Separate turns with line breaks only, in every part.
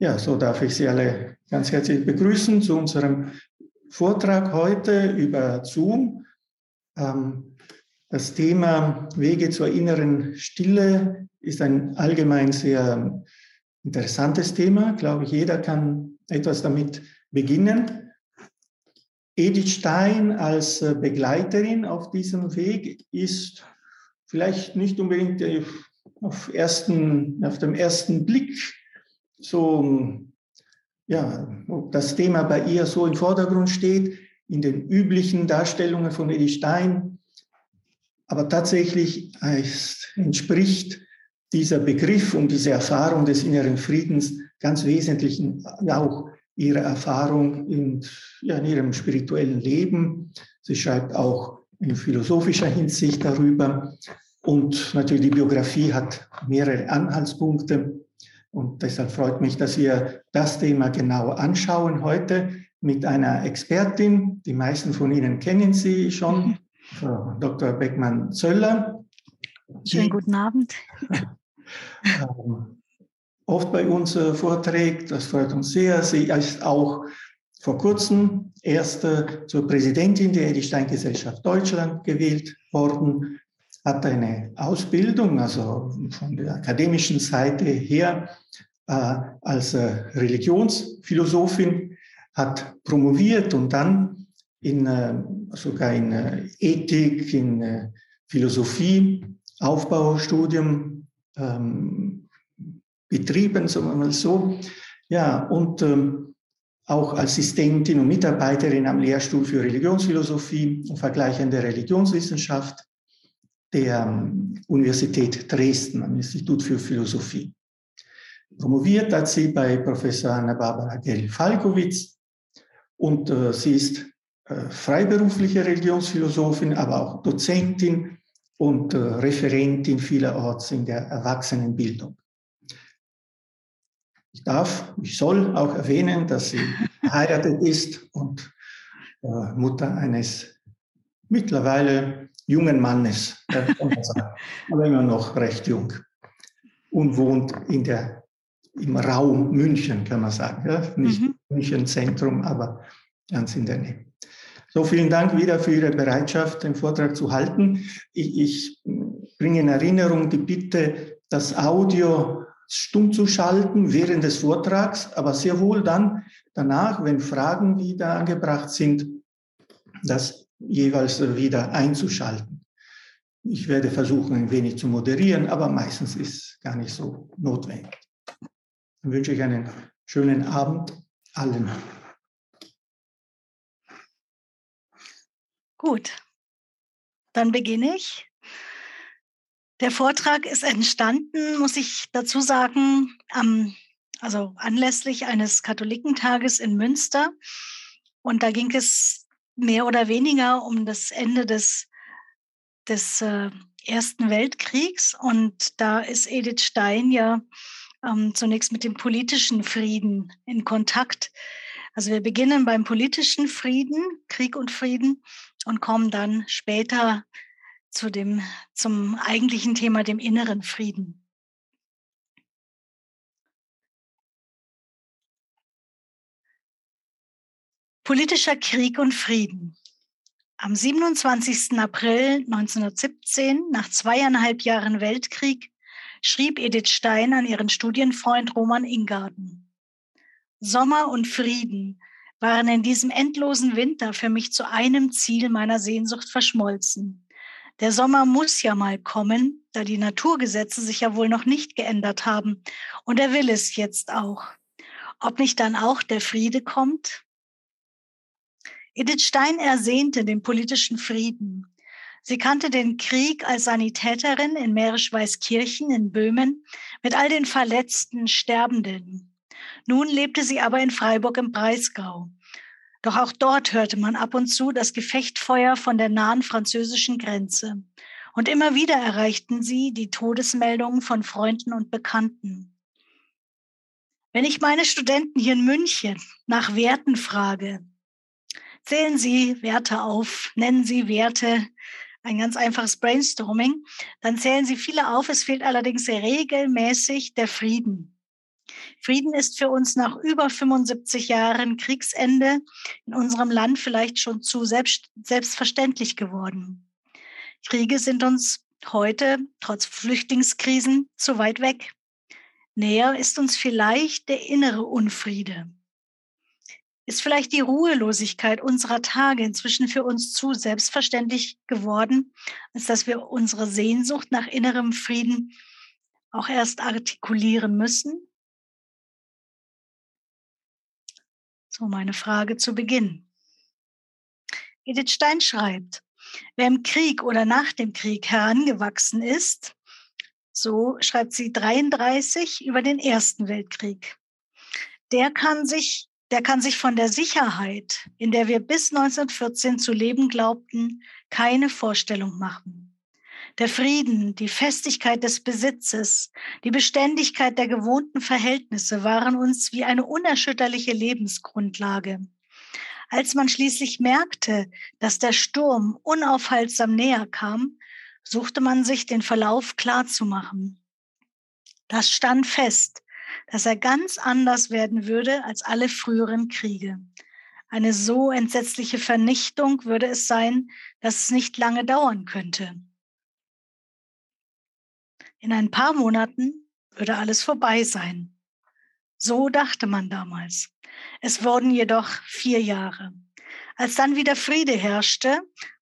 Ja, so darf ich Sie alle ganz herzlich begrüßen zu unserem Vortrag heute über Zoom. Ähm, das Thema Wege zur inneren Stille ist ein allgemein sehr interessantes Thema. Ich glaube, jeder kann etwas damit beginnen. Edith Stein als Begleiterin auf diesem Weg ist vielleicht nicht unbedingt auf, ersten, auf dem ersten Blick so, ja, das Thema bei ihr so im Vordergrund steht, in den üblichen Darstellungen von Edith Stein. Aber tatsächlich entspricht dieser Begriff und diese Erfahrung des inneren Friedens ganz wesentlichen auch ihrer Erfahrung in, ja, in ihrem spirituellen Leben. Sie schreibt auch in philosophischer Hinsicht darüber. Und natürlich die Biografie hat mehrere Anhaltspunkte. Und deshalb freut mich, dass wir das Thema genau anschauen heute mit einer Expertin. Die meisten von Ihnen kennen sie schon, Frau Dr. Beckmann-Zöller.
Schönen guten Abend.
Ähm, oft bei uns äh, vorträgt, das freut uns sehr. Sie ist auch vor kurzem erste zur Präsidentin der Edith Stein Gesellschaft Deutschland gewählt worden hat eine Ausbildung, also von der akademischen Seite her, äh, als äh, Religionsphilosophin, hat promoviert und dann in, äh, sogar in äh, Ethik, in äh, Philosophie, Aufbaustudium ähm, betrieben, sagen wir mal so. Ja, und ähm, auch Assistentin und Mitarbeiterin am Lehrstuhl für Religionsphilosophie und vergleichende Religionswissenschaft der ähm, Universität Dresden, am Institut für Philosophie. Promoviert hat sie bei Professor Anna-Barbara Gell-Falkowitz und äh, sie ist äh, freiberufliche Religionsphilosophin, aber auch Dozentin und äh, Referentin vielerorts in der Erwachsenenbildung. Ich darf, ich soll auch erwähnen, dass sie verheiratet ist und äh, Mutter eines mittlerweile jungen Mannes, aber immer noch recht jung und wohnt in der, im Raum München, kann man sagen. Ja? Nicht mhm. München Zentrum, aber ganz in der Nähe. So, vielen Dank wieder für Ihre Bereitschaft, den Vortrag zu halten. Ich, ich bringe in Erinnerung die Bitte, das Audio stumm zu schalten während des Vortrags, aber sehr wohl dann danach, wenn Fragen wieder angebracht sind, das jeweils wieder einzuschalten. Ich werde versuchen, ein wenig zu moderieren, aber meistens ist gar nicht so notwendig. Dann wünsche ich einen schönen Abend allen.
Gut, dann beginne ich. Der Vortrag ist entstanden, muss ich dazu sagen, am, also anlässlich eines Katholikentages in Münster. Und da ging es mehr oder weniger um das Ende des, des äh, Ersten Weltkriegs. Und da ist Edith Stein ja ähm, zunächst mit dem politischen Frieden in Kontakt. Also wir beginnen beim politischen Frieden, Krieg und Frieden, und kommen dann später zu dem, zum eigentlichen Thema, dem inneren Frieden. Politischer Krieg und Frieden. Am 27. April 1917, nach zweieinhalb Jahren Weltkrieg, schrieb Edith Stein an ihren Studienfreund Roman Ingarden. Sommer und Frieden waren in diesem endlosen Winter für mich zu einem Ziel meiner Sehnsucht verschmolzen. Der Sommer muss ja mal kommen, da die Naturgesetze sich ja wohl noch nicht geändert haben. Und er will es jetzt auch. Ob nicht dann auch der Friede kommt? Edith Stein ersehnte den politischen Frieden. Sie kannte den Krieg als Sanitäterin in Mährisch-Weißkirchen in Böhmen mit all den verletzten, Sterbenden. Nun lebte sie aber in Freiburg im Breisgau. Doch auch dort hörte man ab und zu das Gefechtfeuer von der nahen französischen Grenze. Und immer wieder erreichten sie die Todesmeldungen von Freunden und Bekannten. Wenn ich meine Studenten hier in München nach Werten frage, Zählen Sie Werte auf, nennen Sie Werte, ein ganz einfaches Brainstorming. Dann zählen Sie viele auf. Es fehlt allerdings regelmäßig der Frieden. Frieden ist für uns nach über 75 Jahren Kriegsende in unserem Land vielleicht schon zu selbst, selbstverständlich geworden. Kriege sind uns heute, trotz Flüchtlingskrisen, zu weit weg. Näher ist uns vielleicht der innere Unfriede. Ist vielleicht die Ruhelosigkeit unserer Tage inzwischen für uns zu selbstverständlich geworden, als dass wir unsere Sehnsucht nach innerem Frieden auch erst artikulieren müssen? So meine Frage zu Beginn. Edith Stein schreibt, wer im Krieg oder nach dem Krieg herangewachsen ist, so schreibt sie 33 über den Ersten Weltkrieg, der kann sich, der kann sich von der Sicherheit, in der wir bis 1914 zu leben glaubten, keine Vorstellung machen. Der Frieden, die Festigkeit des Besitzes, die Beständigkeit der gewohnten Verhältnisse waren uns wie eine unerschütterliche Lebensgrundlage. Als man schließlich merkte, dass der Sturm unaufhaltsam näher kam, suchte man sich den Verlauf klarzumachen. Das stand fest, dass er ganz anders werden würde als alle früheren Kriege. Eine so entsetzliche Vernichtung würde es sein, dass es nicht lange dauern könnte. In ein paar Monaten würde alles vorbei sein. So dachte man damals. Es wurden jedoch vier Jahre. Als dann wieder Friede herrschte,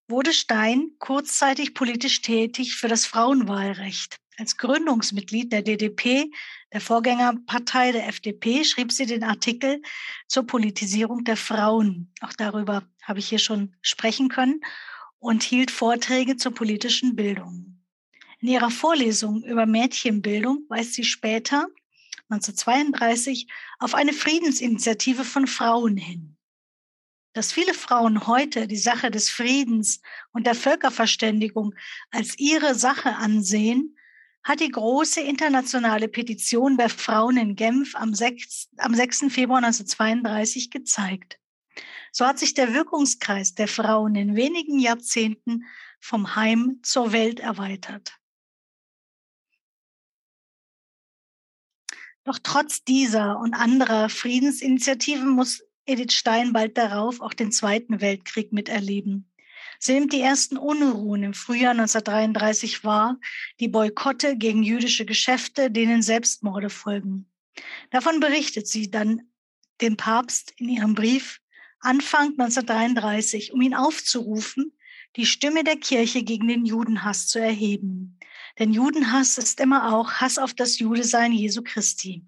wurde Stein kurzzeitig politisch tätig für das Frauenwahlrecht. Als Gründungsmitglied der DDP, der Vorgängerpartei der FDP, schrieb sie den Artikel zur Politisierung der Frauen. Auch darüber habe ich hier schon sprechen können und hielt Vorträge zur politischen Bildung. In ihrer Vorlesung über Mädchenbildung weist sie später, 1932, auf eine Friedensinitiative von Frauen hin. Dass viele Frauen heute die Sache des Friedens und der Völkerverständigung als ihre Sache ansehen, hat die große internationale Petition der Frauen in Genf am 6, am 6. Februar 1932 gezeigt. So hat sich der Wirkungskreis der Frauen in wenigen Jahrzehnten vom Heim zur Welt erweitert. Doch trotz dieser und anderer Friedensinitiativen muss Edith Stein bald darauf auch den Zweiten Weltkrieg miterleben. Sie nimmt die ersten Unruhen im Frühjahr 1933 wahr, die Boykotte gegen jüdische Geschäfte, denen Selbstmorde folgen. Davon berichtet sie dann dem Papst in ihrem Brief Anfang 1933, um ihn aufzurufen, die Stimme der Kirche gegen den Judenhass zu erheben. Denn Judenhass ist immer auch Hass auf das Judesein Jesu Christi.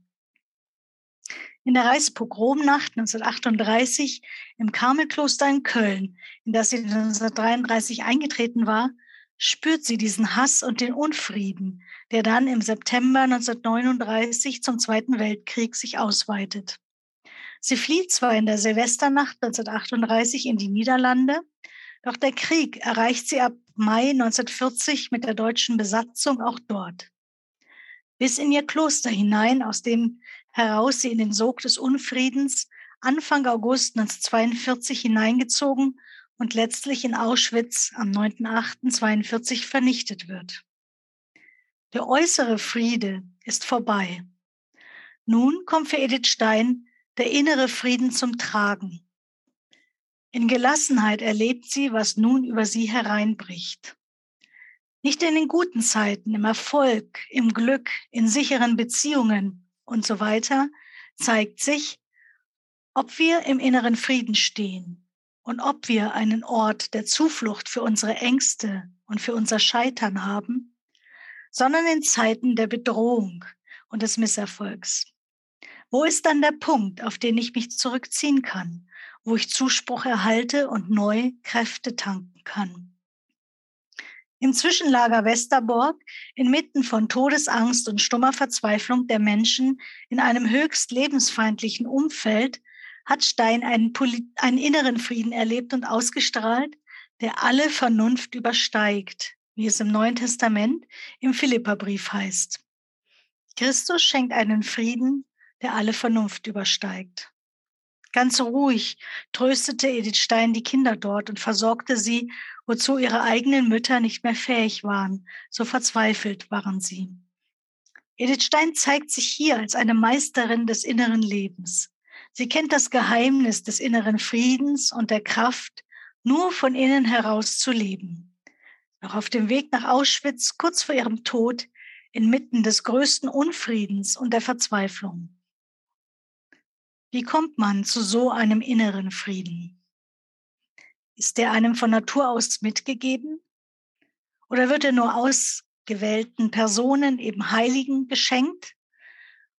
In der Reichspogromnacht 1938 im Karmelkloster in Köln, in das sie 1933 eingetreten war, spürt sie diesen Hass und den Unfrieden, der dann im September 1939 zum Zweiten Weltkrieg sich ausweitet. Sie flieht zwar in der Silvesternacht 1938 in die Niederlande, doch der Krieg erreicht sie ab Mai 1940 mit der deutschen Besatzung auch dort. Bis in ihr Kloster hinein, aus dem heraus sie in den Sog des Unfriedens Anfang August 1942 hineingezogen und letztlich in Auschwitz am 9.8.42 vernichtet wird. Der äußere Friede ist vorbei. Nun kommt für Edith Stein der innere Frieden zum Tragen. In Gelassenheit erlebt sie, was nun über sie hereinbricht. Nicht in den guten Zeiten, im Erfolg, im Glück, in sicheren Beziehungen und so weiter zeigt sich, ob wir im inneren Frieden stehen und ob wir einen Ort der Zuflucht für unsere Ängste und für unser Scheitern haben, sondern in Zeiten der Bedrohung und des Misserfolgs. Wo ist dann der Punkt, auf den ich mich zurückziehen kann? wo ich Zuspruch erhalte und neu Kräfte tanken kann. Im Zwischenlager Westerborg, inmitten von Todesangst und stummer Verzweiflung der Menschen in einem höchst lebensfeindlichen Umfeld, hat Stein einen, einen inneren Frieden erlebt und ausgestrahlt, der alle Vernunft übersteigt, wie es im Neuen Testament im Philipperbrief heißt. Christus schenkt einen Frieden, der alle Vernunft übersteigt. Ganz ruhig tröstete Edith Stein die Kinder dort und versorgte sie, wozu ihre eigenen Mütter nicht mehr fähig waren. So verzweifelt waren sie. Edith Stein zeigt sich hier als eine Meisterin des inneren Lebens. Sie kennt das Geheimnis des inneren Friedens und der Kraft, nur von innen heraus zu leben. Noch auf dem Weg nach Auschwitz, kurz vor ihrem Tod, inmitten des größten Unfriedens und der Verzweiflung. Wie kommt man zu so einem inneren Frieden? Ist der einem von Natur aus mitgegeben? Oder wird er nur ausgewählten Personen, eben Heiligen, geschenkt?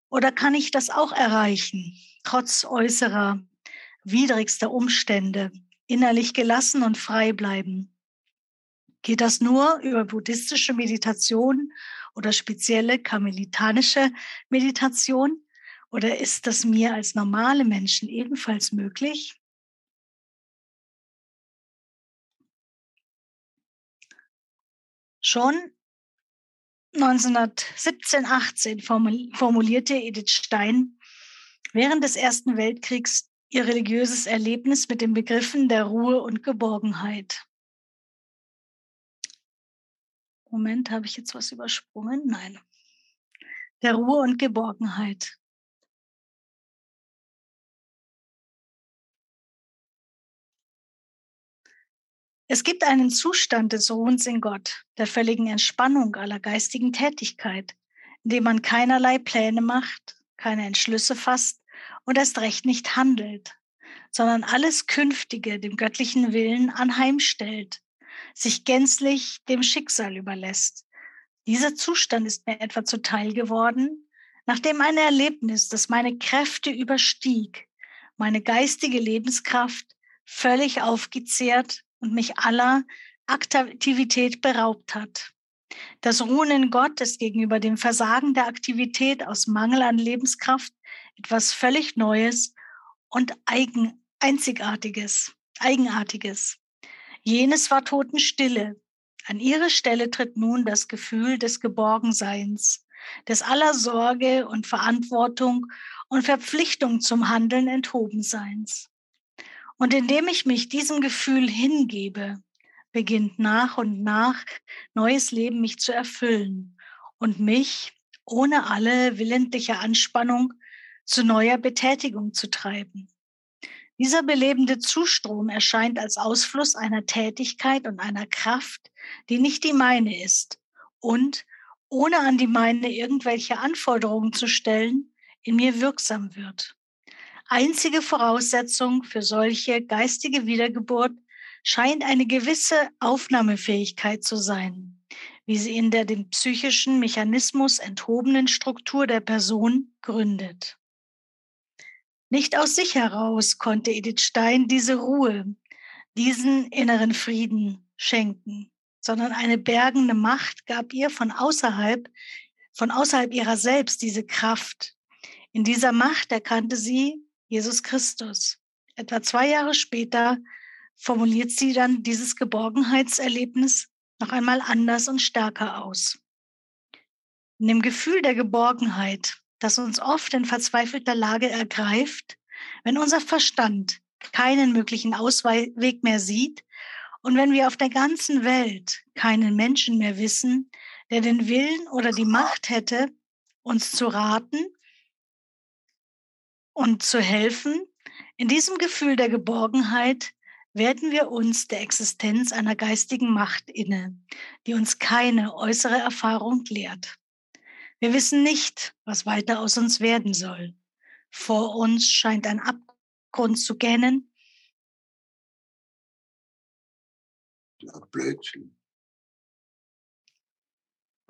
Oder kann ich das auch erreichen, trotz äußerer, widrigster Umstände, innerlich gelassen und frei bleiben? Geht das nur über buddhistische Meditation oder spezielle karmelitanische Meditation? Oder ist das mir als normale Menschen ebenfalls möglich? Schon 1917, 18 formulierte Edith Stein während des Ersten Weltkriegs ihr religiöses Erlebnis mit den Begriffen der Ruhe und Geborgenheit. Moment, habe ich jetzt was übersprungen? Nein. Der Ruhe und Geborgenheit. Es gibt einen Zustand des Ruhens in Gott, der völligen Entspannung aller geistigen Tätigkeit, in dem man keinerlei Pläne macht, keine Entschlüsse fasst und erst recht nicht handelt, sondern alles Künftige dem göttlichen Willen anheimstellt, sich gänzlich dem Schicksal überlässt. Dieser Zustand ist mir etwa zuteil geworden, nachdem ein Erlebnis, das meine Kräfte überstieg, meine geistige Lebenskraft völlig aufgezehrt und mich aller Aktivität beraubt hat. Das Ruhen in Gott ist gegenüber dem Versagen der Aktivität aus Mangel an Lebenskraft etwas völlig Neues und eigen, einzigartiges, eigenartiges. Jenes war Totenstille. An ihre Stelle tritt nun das Gefühl des Geborgenseins, des aller Sorge und Verantwortung und Verpflichtung zum Handeln enthobenseins. Und indem ich mich diesem Gefühl hingebe, beginnt nach und nach neues Leben mich zu erfüllen und mich ohne alle willentliche Anspannung zu neuer Betätigung zu treiben. Dieser belebende Zustrom erscheint als Ausfluss einer Tätigkeit und einer Kraft, die nicht die meine ist und, ohne an die meine irgendwelche Anforderungen zu stellen, in mir wirksam wird. Einzige Voraussetzung für solche geistige Wiedergeburt scheint eine gewisse Aufnahmefähigkeit zu sein, wie sie in der dem psychischen Mechanismus enthobenen Struktur der Person gründet. Nicht aus sich heraus konnte Edith Stein diese Ruhe, diesen inneren Frieden schenken, sondern eine bergende Macht gab ihr von außerhalb, von außerhalb ihrer selbst diese Kraft. In dieser Macht erkannte sie, Jesus Christus. Etwa zwei Jahre später formuliert sie dann dieses Geborgenheitserlebnis noch einmal anders und stärker aus. In dem Gefühl der Geborgenheit, das uns oft in verzweifelter Lage ergreift, wenn unser Verstand keinen möglichen Ausweg mehr sieht und wenn wir auf der ganzen Welt keinen Menschen mehr wissen, der den Willen oder die Macht hätte, uns zu raten und zu helfen, in diesem Gefühl der Geborgenheit werden wir uns der Existenz einer geistigen Macht inne, die uns keine äußere Erfahrung lehrt. Wir wissen nicht, was weiter aus uns werden soll. Vor uns scheint ein Abgrund zu gähnen. Blödsinn.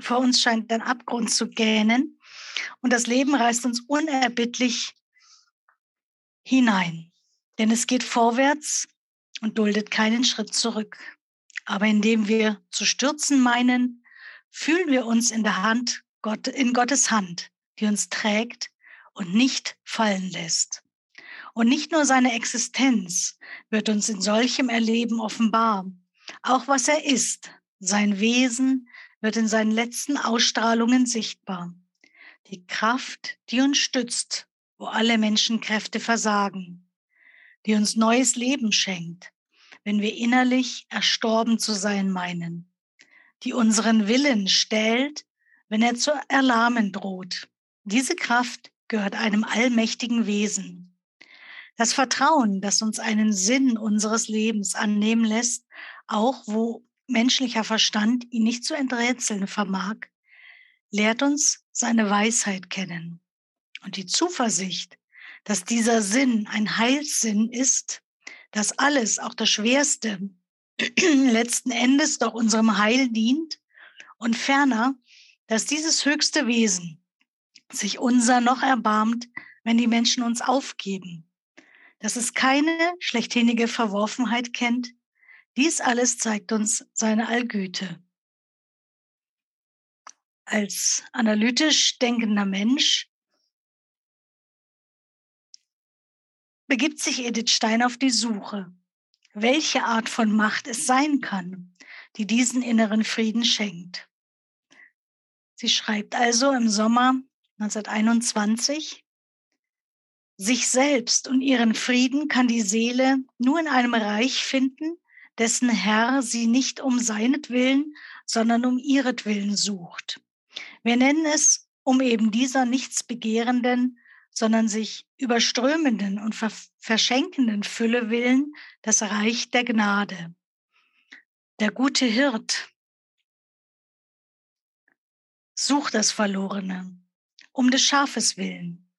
Vor uns scheint ein Abgrund zu gähnen und das Leben reißt uns unerbittlich hinein. Denn es geht vorwärts und duldet keinen Schritt zurück. Aber indem wir zu stürzen meinen, fühlen wir uns in der Hand, Gott, in Gottes Hand, die uns trägt und nicht fallen lässt. Und nicht nur seine Existenz wird uns in solchem Erleben offenbar, auch was er ist, sein Wesen wird in seinen letzten Ausstrahlungen sichtbar. Die Kraft, die uns stützt wo alle Menschenkräfte versagen, die uns neues Leben schenkt, wenn wir innerlich erstorben zu sein meinen, die unseren Willen stellt, wenn er zu erlahmen droht. Diese Kraft gehört einem allmächtigen Wesen. Das Vertrauen, das uns einen Sinn unseres Lebens annehmen lässt, auch wo menschlicher Verstand ihn nicht zu enträtseln vermag, lehrt uns seine Weisheit kennen. Und die Zuversicht, dass dieser Sinn ein Heilssinn ist, dass alles, auch das Schwerste, letzten Endes doch unserem Heil dient und ferner, dass dieses höchste Wesen sich unser noch erbarmt, wenn die Menschen uns aufgeben, dass es keine schlechtsinnige Verworfenheit kennt. Dies alles zeigt uns seine Allgüte. Als analytisch denkender Mensch begibt sich Edith Stein auf die Suche, welche Art von Macht es sein kann, die diesen inneren Frieden schenkt. Sie schreibt also im Sommer 1921, sich selbst und ihren Frieden kann die Seele nur in einem Reich finden, dessen Herr sie nicht um seinetwillen, sondern um ihretwillen sucht. Wir nennen es um eben dieser nichts begehrenden, sondern sich überströmenden und verschenkenden Fülle willen das Reich der Gnade. Der gute Hirt sucht das Verlorene um des Schafes willen.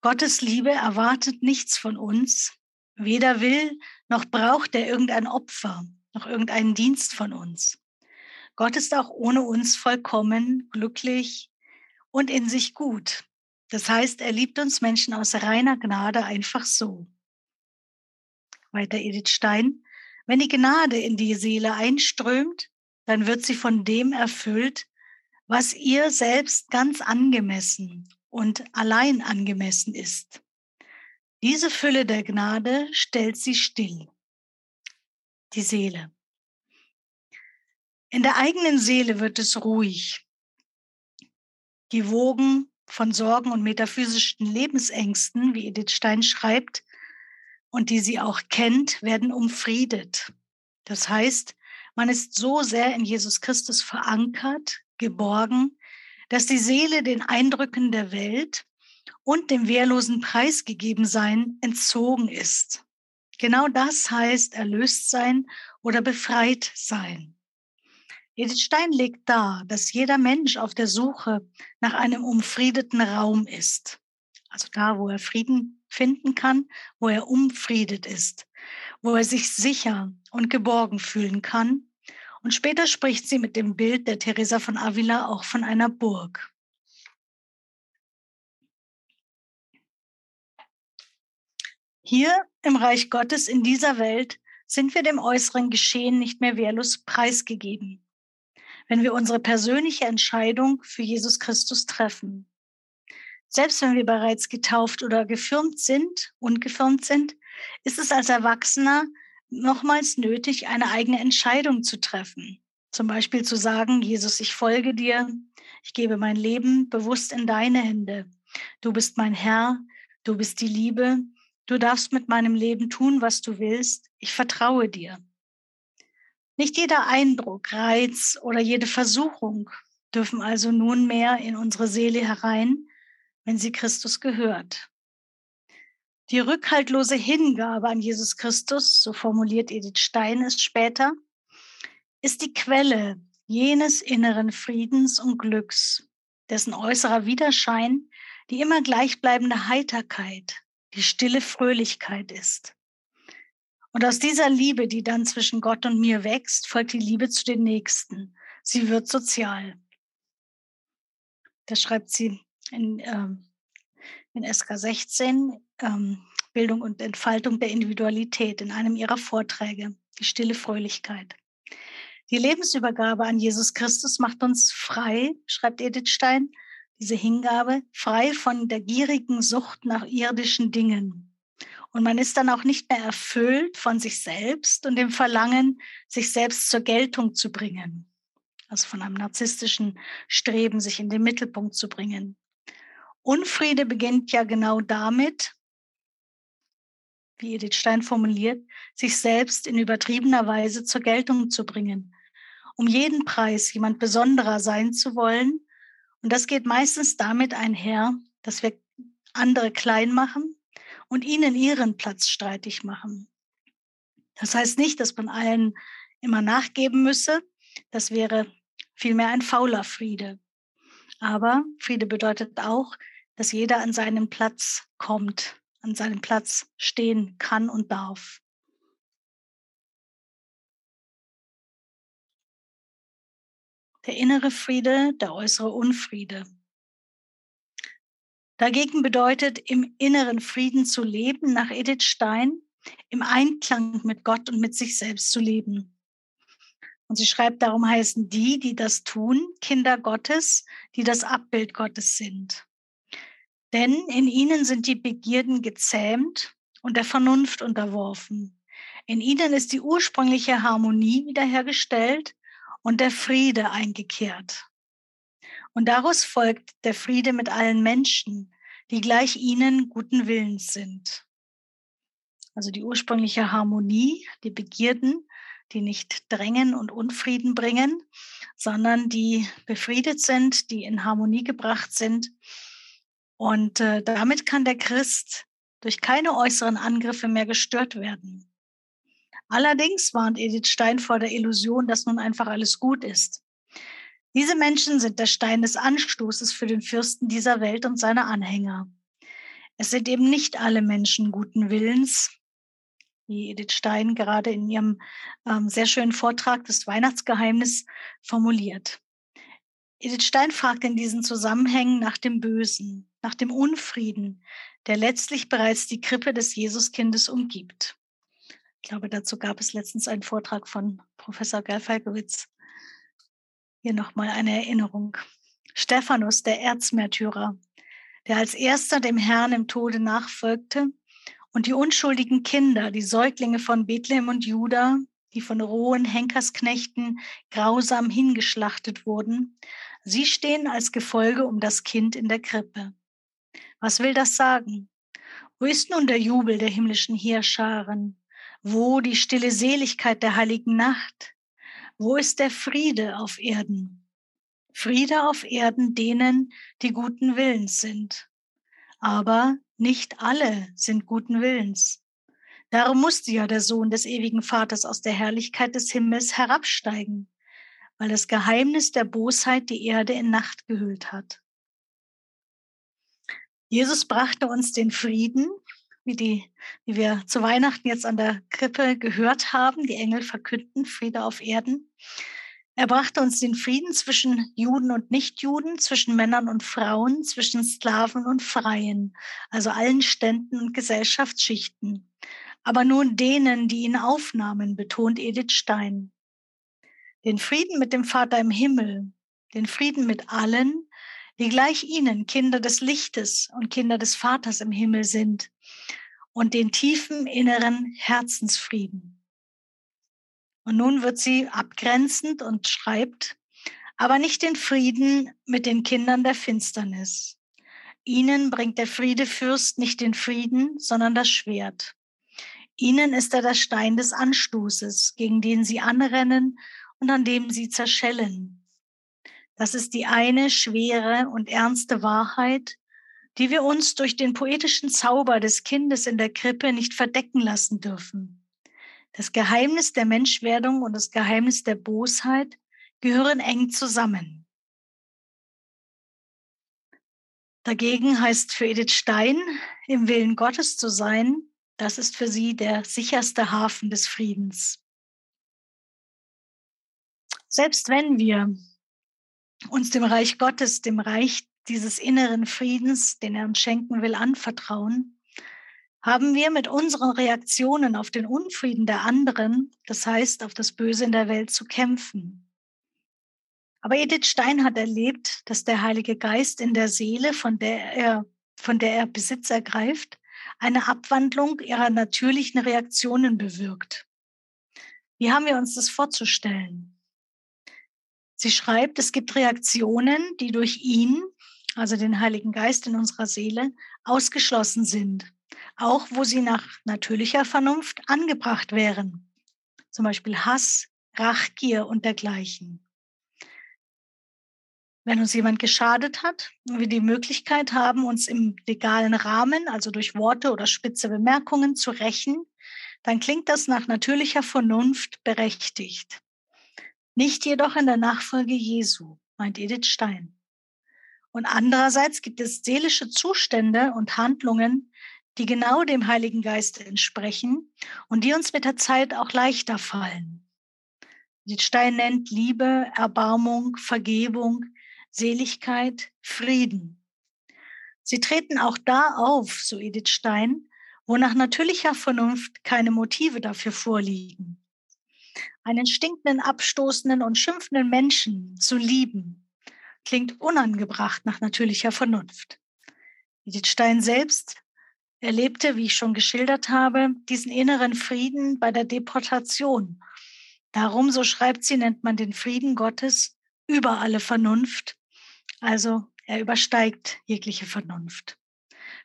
Gottes Liebe erwartet nichts von uns, weder will noch braucht er irgendein Opfer, noch irgendeinen Dienst von uns. Gott ist auch ohne uns vollkommen, glücklich und in sich gut. Das heißt, er liebt uns Menschen aus reiner Gnade einfach so. Weiter Edith Stein. Wenn die Gnade in die Seele einströmt, dann wird sie von dem erfüllt, was ihr selbst ganz angemessen und allein angemessen ist. Diese Fülle der Gnade stellt sie still, die Seele. In der eigenen Seele wird es ruhig. Die Wogen von Sorgen und metaphysischen Lebensängsten, wie Edith Stein schreibt, und die sie auch kennt, werden umfriedet. Das heißt, man ist so sehr in Jesus Christus verankert, geborgen, dass die Seele den Eindrücken der Welt und dem wehrlosen Preisgegebensein entzogen ist. Genau das heißt erlöst sein oder befreit sein. Edith Stein legt dar, dass jeder Mensch auf der Suche nach einem umfriedeten Raum ist. Also da, wo er Frieden finden kann, wo er umfriedet ist, wo er sich sicher und geborgen fühlen kann. Und später spricht sie mit dem Bild der Teresa von Avila auch von einer Burg. Hier im Reich Gottes in dieser Welt sind wir dem äußeren Geschehen nicht mehr wehrlos preisgegeben wenn wir unsere persönliche Entscheidung für Jesus Christus treffen. Selbst wenn wir bereits getauft oder gefirmt sind, ungefirmt sind, ist es als Erwachsener nochmals nötig, eine eigene Entscheidung zu treffen. Zum Beispiel zu sagen, Jesus, ich folge dir, ich gebe mein Leben bewusst in deine Hände. Du bist mein Herr, du bist die Liebe, du darfst mit meinem Leben tun, was du willst, ich vertraue dir. Nicht jeder Eindruck, Reiz oder jede Versuchung dürfen also nunmehr in unsere Seele herein, wenn sie Christus gehört. Die rückhaltlose Hingabe an Jesus Christus, so formuliert Edith Stein es später, ist die Quelle jenes inneren Friedens und Glücks, dessen äußerer Widerschein die immer gleichbleibende Heiterkeit, die stille Fröhlichkeit ist. Und aus dieser Liebe, die dann zwischen Gott und mir wächst, folgt die Liebe zu den Nächsten. Sie wird sozial. Das schreibt sie in, ähm, in SK 16, ähm, Bildung und Entfaltung der Individualität, in einem ihrer Vorträge, die stille Fröhlichkeit. Die Lebensübergabe an Jesus Christus macht uns frei, schreibt Edith Stein, diese Hingabe, frei von der gierigen Sucht nach irdischen Dingen. Und man ist dann auch nicht mehr erfüllt von sich selbst und dem Verlangen, sich selbst zur Geltung zu bringen. Also von einem narzisstischen Streben, sich in den Mittelpunkt zu bringen. Unfriede beginnt ja genau damit, wie Edith Stein formuliert, sich selbst in übertriebener Weise zur Geltung zu bringen. Um jeden Preis jemand Besonderer sein zu wollen Und das geht meistens damit einher, dass wir andere klein machen und ihnen ihren Platz streitig machen. Das heißt nicht, dass man allen immer nachgeben müsse. Das wäre vielmehr ein fauler Friede. Aber Friede bedeutet auch, dass jeder an seinen Platz kommt, an seinem Platz stehen kann und darf. Der innere Friede, der äußere Unfriede. Dagegen bedeutet, im inneren Frieden zu leben, nach Edith Stein, im Einklang mit Gott und mit sich selbst zu leben. Und sie schreibt, darum heißen die, die das tun, Kinder Gottes, die das Abbild Gottes sind. Denn in ihnen sind die Begierden gezähmt und der Vernunft unterworfen. In ihnen ist die ursprüngliche Harmonie wiederhergestellt und der Friede eingekehrt. Und daraus folgt der Friede mit allen Menschen, die gleich ihnen guten Willens sind. Also die ursprüngliche Harmonie, die Begierden, die nicht drängen und Unfrieden bringen, sondern die befriedet sind, die in Harmonie gebracht sind. Und äh, damit kann der Christ durch keine äußeren Angriffe mehr gestört werden. Allerdings warnt Edith Stein vor der Illusion, dass nun einfach alles gut ist. Diese Menschen sind der Stein des Anstoßes für den Fürsten dieser Welt und seine Anhänger. Es sind eben nicht alle Menschen guten Willens, wie Edith Stein gerade in ihrem ähm, sehr schönen Vortrag Das Weihnachtsgeheimnis formuliert. Edith Stein fragt in diesen Zusammenhängen nach dem Bösen, nach dem Unfrieden, der letztlich bereits die Krippe des Jesuskindes umgibt. Ich glaube, dazu gab es letztens einen Vortrag von Professor Galfalkowitz. Hier nochmal eine Erinnerung. Stephanus, der Erzmärtyrer, der als erster dem Herrn im Tode nachfolgte, und die unschuldigen Kinder, die Säuglinge von Bethlehem und Juda, die von rohen Henkersknechten grausam hingeschlachtet wurden, sie stehen als Gefolge um das Kind in der Krippe. Was will das sagen? Wo ist nun der Jubel der himmlischen Heerscharen? Wo die stille Seligkeit der heiligen Nacht? Wo ist der Friede auf Erden? Friede auf Erden denen, die guten Willens sind. Aber nicht alle sind guten Willens. Darum musste ja der Sohn des ewigen Vaters aus der Herrlichkeit des Himmels herabsteigen, weil das Geheimnis der Bosheit die Erde in Nacht gehüllt hat. Jesus brachte uns den Frieden, wie, die, wie wir zu Weihnachten jetzt an der Krippe gehört haben. Die Engel verkünden Friede auf Erden. Er brachte uns den Frieden zwischen Juden und Nichtjuden, zwischen Männern und Frauen, zwischen Sklaven und Freien, also allen Ständen und Gesellschaftsschichten. Aber nun denen, die ihn aufnahmen, betont Edith Stein. Den Frieden mit dem Vater im Himmel, den Frieden mit allen, die gleich ihnen Kinder des Lichtes und Kinder des Vaters im Himmel sind und den tiefen inneren Herzensfrieden. Und nun wird sie abgrenzend und schreibt, aber nicht den Frieden mit den Kindern der Finsternis. Ihnen bringt der Friedefürst nicht den Frieden, sondern das Schwert. Ihnen ist er der Stein des Anstoßes, gegen den sie anrennen und an dem sie zerschellen. Das ist die eine schwere und ernste Wahrheit, die wir uns durch den poetischen Zauber des Kindes in der Krippe nicht verdecken lassen dürfen. Das Geheimnis der Menschwerdung und das Geheimnis der Bosheit gehören eng zusammen. Dagegen heißt für Edith Stein, im Willen Gottes zu sein, das ist für sie der sicherste Hafen des Friedens. Selbst wenn wir uns dem Reich Gottes, dem Reich dieses inneren Friedens, den er uns schenken will, anvertrauen, haben wir mit unseren Reaktionen auf den Unfrieden der anderen, das heißt auf das Böse in der Welt, zu kämpfen. Aber Edith Stein hat erlebt, dass der Heilige Geist in der Seele, von der er, von der er Besitz ergreift, eine Abwandlung ihrer natürlichen Reaktionen bewirkt. Wie haben wir uns das vorzustellen? Sie schreibt, es gibt Reaktionen, die durch ihn, also den Heiligen Geist in unserer Seele, ausgeschlossen sind auch wo sie nach natürlicher Vernunft angebracht wären. Zum Beispiel Hass, Rachgier und dergleichen. Wenn uns jemand geschadet hat und wir die Möglichkeit haben, uns im legalen Rahmen, also durch Worte oder spitze Bemerkungen zu rächen, dann klingt das nach natürlicher Vernunft berechtigt. Nicht jedoch in der Nachfolge Jesu, meint Edith Stein. Und andererseits gibt es seelische Zustände und Handlungen, die genau dem Heiligen Geist entsprechen und die uns mit der Zeit auch leichter fallen. Edith Stein nennt Liebe, Erbarmung, Vergebung, Seligkeit, Frieden. Sie treten auch da auf, so Edith Stein, wo nach natürlicher Vernunft keine Motive dafür vorliegen. Einen stinkenden, abstoßenden und schimpfenden Menschen zu lieben, klingt unangebracht nach natürlicher Vernunft. Edith Stein selbst erlebte, wie ich schon geschildert habe, diesen inneren Frieden bei der Deportation. Darum, so schreibt sie, nennt man den Frieden Gottes über alle Vernunft. Also er übersteigt jegliche Vernunft.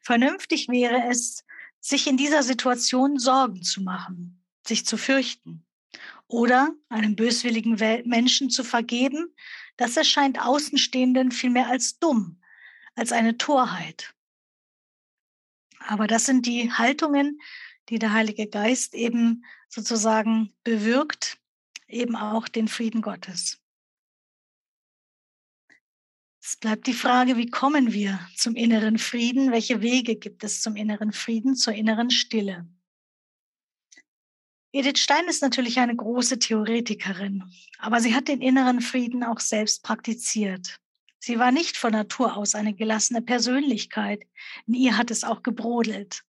Vernünftig wäre es, sich in dieser Situation Sorgen zu machen, sich zu fürchten oder einem böswilligen Menschen zu vergeben, das erscheint Außenstehenden vielmehr als dumm, als eine Torheit. Aber das sind die Haltungen, die der Heilige Geist eben sozusagen bewirkt, eben auch den Frieden Gottes. Es bleibt die Frage, wie kommen wir zum inneren Frieden? Welche Wege gibt es zum inneren Frieden, zur inneren Stille? Edith Stein ist natürlich eine große Theoretikerin, aber sie hat den inneren Frieden auch selbst praktiziert. Sie war nicht von Natur aus eine gelassene Persönlichkeit. In ihr hat es auch gebrodelt.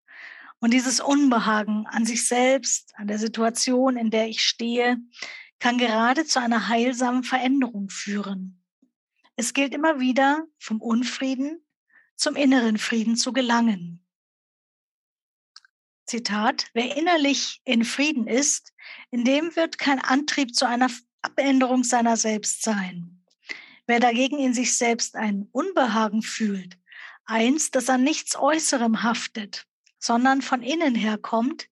Und dieses Unbehagen an sich selbst, an der Situation, in der ich stehe, kann gerade zu einer heilsamen Veränderung führen. Es gilt immer wieder, vom Unfrieden zum inneren Frieden zu gelangen. Zitat, wer innerlich in Frieden ist, in dem wird kein Antrieb zu einer Abänderung seiner selbst sein. Wer dagegen in sich selbst ein Unbehagen fühlt, eins, das an nichts Äußerem haftet, sondern von innen herkommt,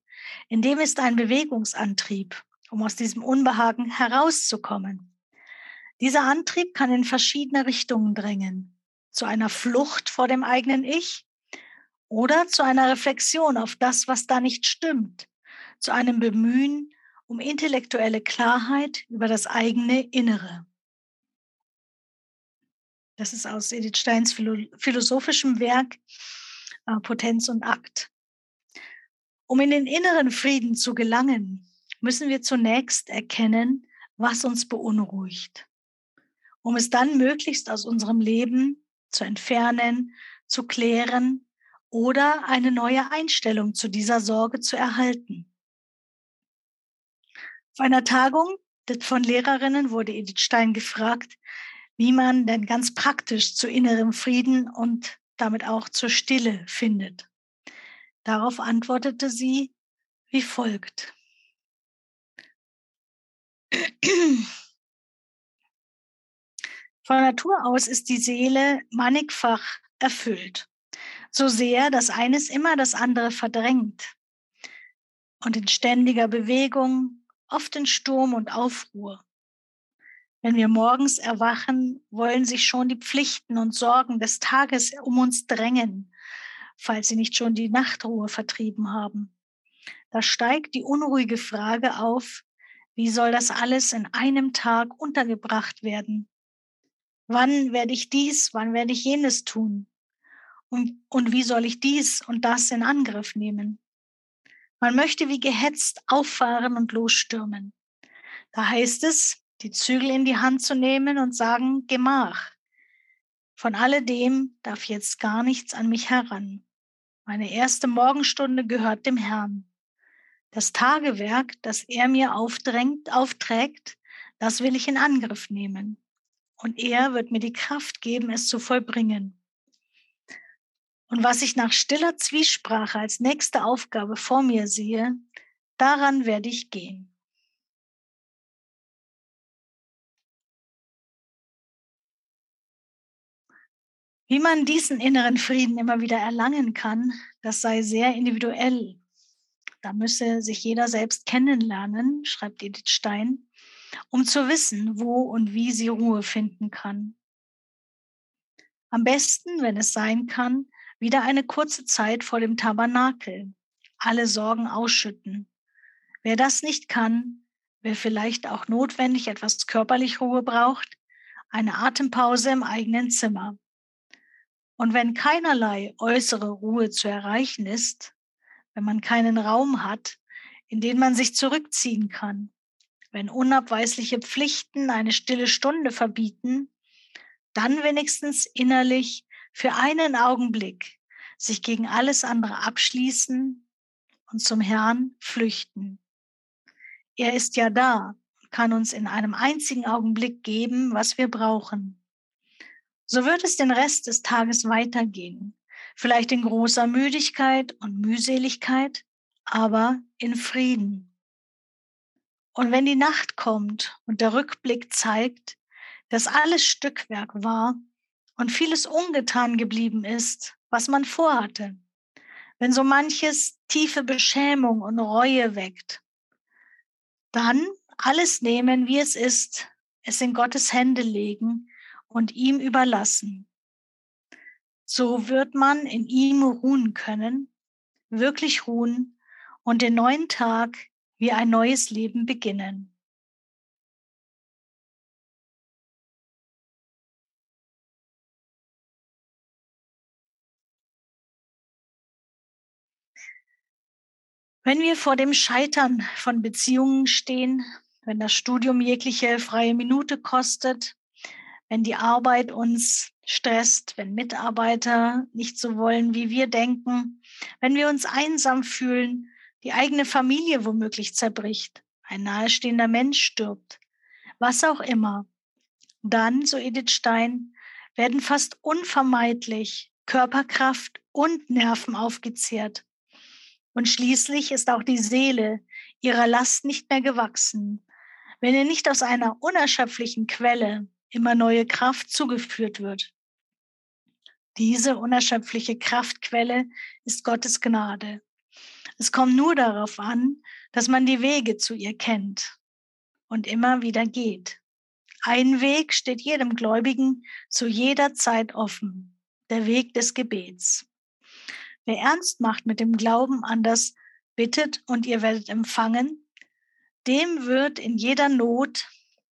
in dem ist ein Bewegungsantrieb, um aus diesem Unbehagen herauszukommen. Dieser Antrieb kann in verschiedene Richtungen drängen. Zu einer Flucht vor dem eigenen Ich oder zu einer Reflexion auf das, was da nicht stimmt. Zu einem Bemühen um intellektuelle Klarheit über das eigene Innere. Das ist aus Edith Steins philosophischem Werk äh, Potenz und Akt. Um in den inneren Frieden zu gelangen, müssen wir zunächst erkennen, was uns beunruhigt um es dann möglichst aus unserem Leben zu entfernen, zu klären oder eine neue Einstellung zu dieser Sorge zu erhalten. Auf einer Tagung von Lehrerinnen wurde Edith Stein gefragt, wie man denn ganz praktisch zu innerem Frieden und damit auch zur Stille findet. Darauf antwortete sie wie folgt. Von Natur aus ist die Seele mannigfach erfüllt. So sehr, dass eines immer das andere verdrängt. Und in ständiger Bewegung, oft in Sturm und Aufruhr. Wenn wir morgens erwachen, wollen sich schon die Pflichten und Sorgen des Tages um uns drängen, falls sie nicht schon die Nachtruhe vertrieben haben. Da steigt die unruhige Frage auf, wie soll das alles in einem Tag untergebracht werden? Wann werde ich dies, wann werde ich jenes tun? Und, und wie soll ich dies und das in Angriff nehmen? Man möchte wie gehetzt auffahren und losstürmen. Da heißt es, die Zügel in die Hand zu nehmen und sagen, Gemach. Von alledem darf jetzt gar nichts an mich heran. Meine erste Morgenstunde gehört dem Herrn. Das Tagewerk, das er mir aufdrängt, aufträgt, das will ich in Angriff nehmen und er wird mir die Kraft geben, es zu vollbringen. Und was ich nach stiller Zwiesprache als nächste Aufgabe vor mir sehe, daran werde ich gehen. Wie man diesen inneren Frieden immer wieder erlangen kann, das sei sehr individuell. Da müsse sich jeder selbst kennenlernen, schreibt Edith Stein um zu wissen, wo und wie sie Ruhe finden kann. Am besten, wenn es sein kann, wieder eine kurze Zeit vor dem Tabernakel. Alle Sorgen ausschütten. Wer das nicht kann, wer vielleicht auch notwendig etwas körperlich Ruhe braucht, eine Atempause im eigenen Zimmer. Und wenn keinerlei äußere Ruhe zu erreichen ist, wenn man keinen Raum hat, in den man sich zurückziehen kann, wenn unabweisliche Pflichten eine stille Stunde verbieten, dann wenigstens innerlich für einen Augenblick sich gegen alles andere abschließen und zum Herrn flüchten. Er ist ja da und kann uns in einem einzigen Augenblick geben, was wir brauchen. So wird es den Rest des Tages weitergehen, vielleicht in großer Müdigkeit und Mühseligkeit, aber in Frieden. Und wenn die Nacht kommt und der Rückblick zeigt, dass alles Stückwerk war und vieles ungetan geblieben ist, was man vorhatte, wenn so manches tiefe Beschämung und Reue weckt, dann alles nehmen, wie es ist, es in Gottes Hände legen und ihm überlassen. So wird man in ihm ruhen können, wirklich ruhen und den neuen Tag wie ein neues Leben beginnen. Wenn wir vor dem Scheitern von Beziehungen stehen, wenn das Studium jegliche freie Minute kostet, wenn die Arbeit uns stresst, wenn Mitarbeiter nicht so wollen, wie wir denken, wenn wir uns einsam fühlen, die eigene Familie womöglich zerbricht, ein nahestehender Mensch stirbt, was auch immer, dann, so Edith Stein, werden fast unvermeidlich Körperkraft und Nerven aufgezehrt. Und schließlich ist auch die Seele ihrer Last nicht mehr gewachsen, wenn ihr nicht aus einer unerschöpflichen Quelle immer neue Kraft zugeführt wird. Diese unerschöpfliche Kraftquelle ist Gottes Gnade. Es kommt nur darauf an, dass man die Wege zu ihr kennt und immer wieder geht. Ein Weg steht jedem Gläubigen zu jeder Zeit offen, der Weg des Gebets. Wer ernst macht mit dem Glauben an das bittet und ihr werdet empfangen, dem wird in jeder Not,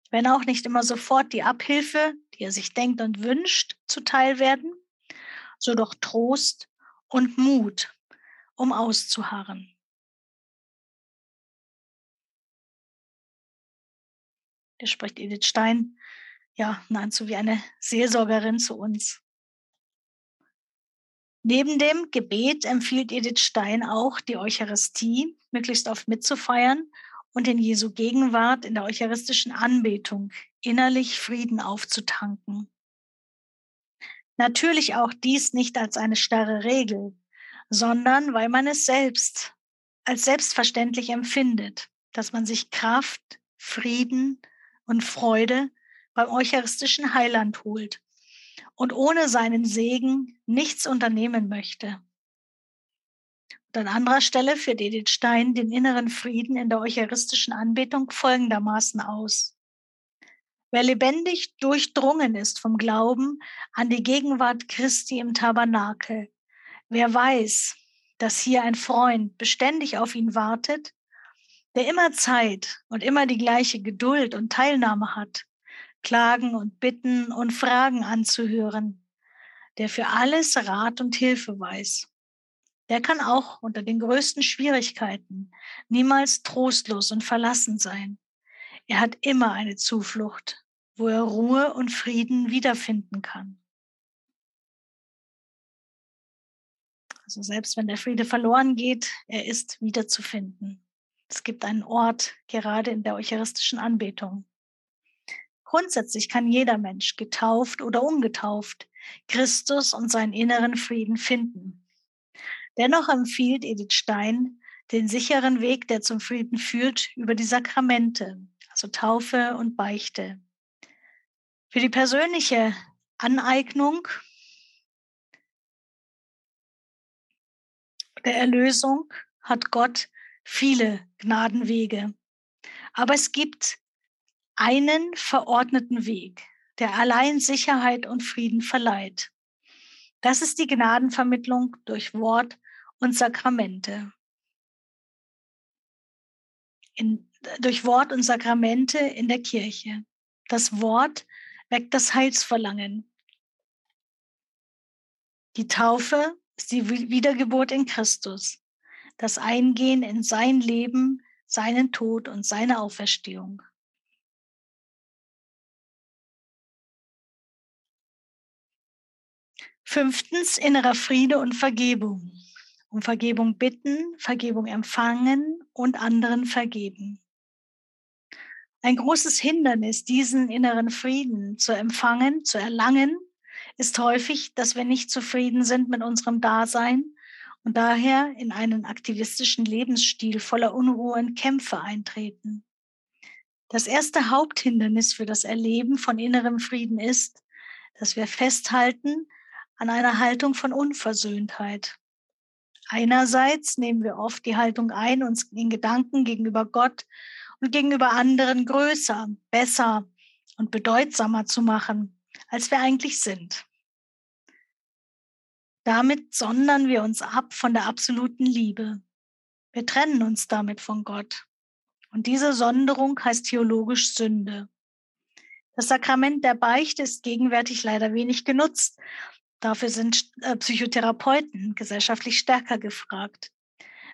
wenn auch nicht immer sofort die Abhilfe, die er sich denkt und wünscht, zuteil werden, so doch Trost und Mut, um auszuharren. Hier spricht Edith Stein ja nahezu wie eine Seelsorgerin zu uns. Neben dem Gebet empfiehlt Edith Stein auch, die Eucharistie möglichst oft mitzufeiern und in Jesu Gegenwart in der eucharistischen Anbetung innerlich Frieden aufzutanken. Natürlich auch dies nicht als eine starre Regel, sondern weil man es selbst als selbstverständlich empfindet, dass man sich Kraft, Frieden und Freude beim eucharistischen Heiland holt und ohne seinen Segen nichts unternehmen möchte. Und an anderer Stelle führt Edith Stein den inneren Frieden in der eucharistischen Anbetung folgendermaßen aus. Wer lebendig durchdrungen ist vom Glauben an die Gegenwart Christi im Tabernakel, wer weiß, dass hier ein Freund beständig auf ihn wartet, der immer Zeit und immer die gleiche Geduld und Teilnahme hat, Klagen und Bitten und Fragen anzuhören, der für alles Rat und Hilfe weiß. Der kann auch unter den größten Schwierigkeiten niemals trostlos und verlassen sein. Er hat immer eine Zuflucht, wo er Ruhe und Frieden wiederfinden kann. Also selbst wenn der Friede verloren geht, er ist wiederzufinden. Es gibt einen Ort, gerade in der eucharistischen Anbetung. Grundsätzlich kann jeder Mensch, getauft oder ungetauft, Christus und seinen inneren Frieden finden. Dennoch empfiehlt Edith Stein den sicheren Weg, der zum Frieden führt, über die Sakramente, also Taufe und Beichte. Für die persönliche Aneignung der Erlösung hat Gott viele Gnadenwege. Aber es gibt einen verordneten Weg, der allein Sicherheit und Frieden verleiht. Das ist die Gnadenvermittlung durch Wort und Sakramente. In, durch Wort und Sakramente in der Kirche. Das Wort weckt das Heilsverlangen. Die Taufe ist die Wiedergeburt in Christus, das Eingehen in sein Leben, seinen Tod und seine Auferstehung. Fünftens, innerer Friede und Vergebung. Um Vergebung bitten, Vergebung empfangen und anderen vergeben. Ein großes Hindernis, diesen inneren Frieden zu empfangen, zu erlangen, ist häufig, dass wir nicht zufrieden sind mit unserem Dasein und daher in einen aktivistischen Lebensstil voller Unruhe und Kämpfe eintreten. Das erste Haupthindernis für das Erleben von innerem Frieden ist, dass wir festhalten an einer Haltung von Unversöhntheit. Einerseits nehmen wir oft die Haltung ein, uns in Gedanken gegenüber Gott und gegenüber anderen größer, besser und bedeutsamer zu machen, als wir eigentlich sind. Damit sondern wir uns ab von der absoluten Liebe. Wir trennen uns damit von Gott. Und diese Sonderung heißt theologisch Sünde. Das Sakrament der Beichte ist gegenwärtig leider wenig genutzt. Dafür sind äh, Psychotherapeuten gesellschaftlich stärker gefragt.